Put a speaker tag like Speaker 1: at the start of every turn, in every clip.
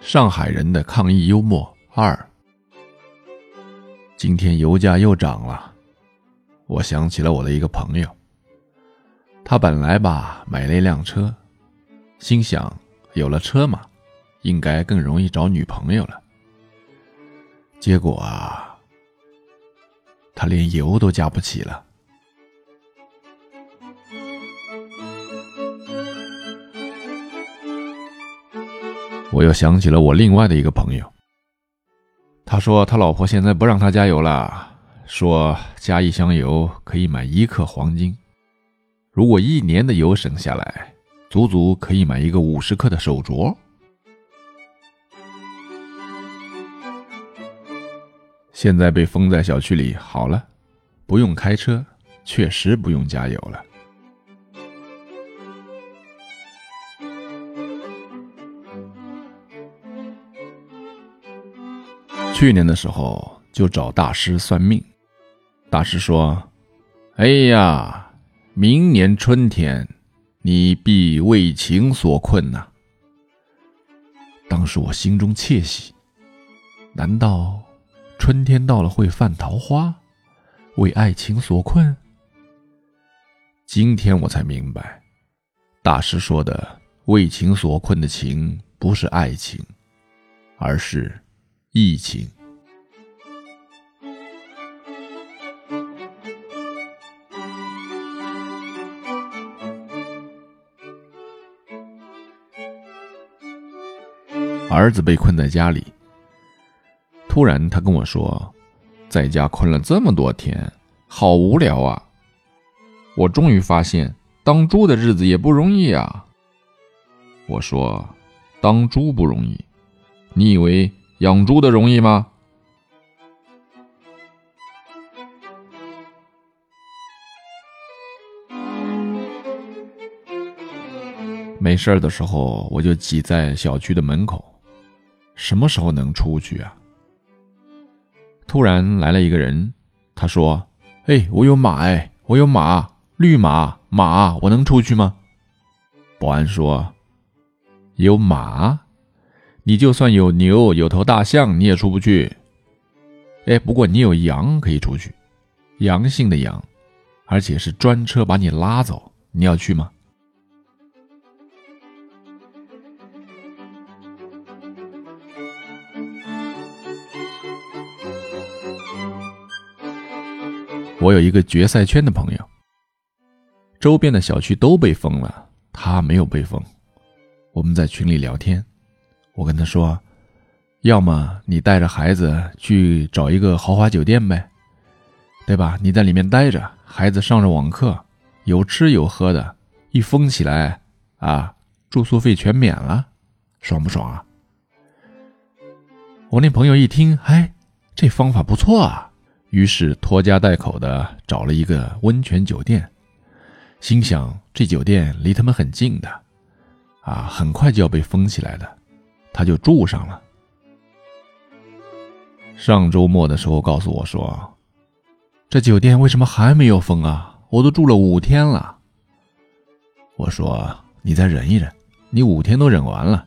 Speaker 1: 上海人的抗议幽默二。今天油价又涨了，我想起了我的一个朋友。他本来吧买了一辆车，心想有了车嘛，应该更容易找女朋友了。结果啊，他连油都加不起了。我又想起了我另外的一个朋友。他说他老婆现在不让他加油了，说加一箱油可以买一克黄金。如果一年的油省下来，足足可以买一个五十克的手镯。现在被封在小区里，好了，不用开车，确实不用加油了。去年的时候就找大师算命，大师说：“哎呀，明年春天你必为情所困呐。”当时我心中窃喜，难道春天到了会犯桃花，为爱情所困？今天我才明白，大师说的为情所困的情不是爱情，而是。疫情，儿子被困在家里。突然，他跟我说，在家困了这么多天，好无聊啊！我终于发现，当猪的日子也不容易啊。我说，当猪不容易，你以为？养猪的容易吗？没事的时候，我就挤在小区的门口，什么时候能出去啊？突然来了一个人，他说：“哎，我有马，哎，我有马，绿马，马，我能出去吗？”保安说：“有马。”你就算有牛，有头大象，你也出不去。哎，不过你有羊可以出去，阳性的羊，而且是专车把你拉走。你要去吗？我有一个决赛圈的朋友，周边的小区都被封了，他没有被封。我们在群里聊天。我跟他说：“要么你带着孩子去找一个豪华酒店呗，对吧？你在里面待着，孩子上着网课，有吃有喝的，一封起来啊，住宿费全免了，爽不爽啊？”我那朋友一听，哎，这方法不错啊，于是拖家带口的找了一个温泉酒店，心想这酒店离他们很近的，啊，很快就要被封起来的。他就住上了。上周末的时候告诉我说：“这酒店为什么还没有封啊？我都住了五天了。”我说：“你再忍一忍，你五天都忍完了。”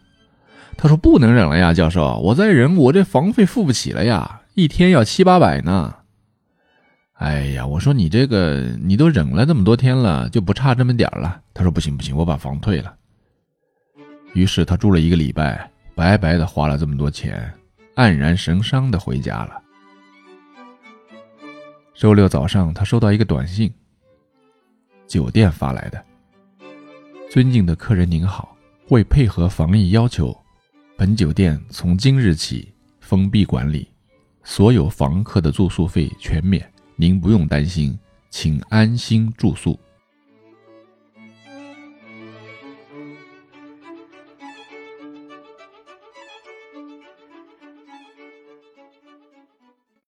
Speaker 1: 他说：“不能忍了呀，教授，我再忍，我这房费付不起了呀，一天要七八百呢。”哎呀，我说你这个，你都忍了这么多天了，就不差这么点了。他说：“不行不行，我把房退了。”于是他住了一个礼拜。白白的花了这么多钱，黯然神伤的回家了。周六早上，他收到一个短信，酒店发来的：“尊敬的客人您好，为配合防疫要求，本酒店从今日起封闭管理，所有房客的住宿费全免，您不用担心，请安心住宿。”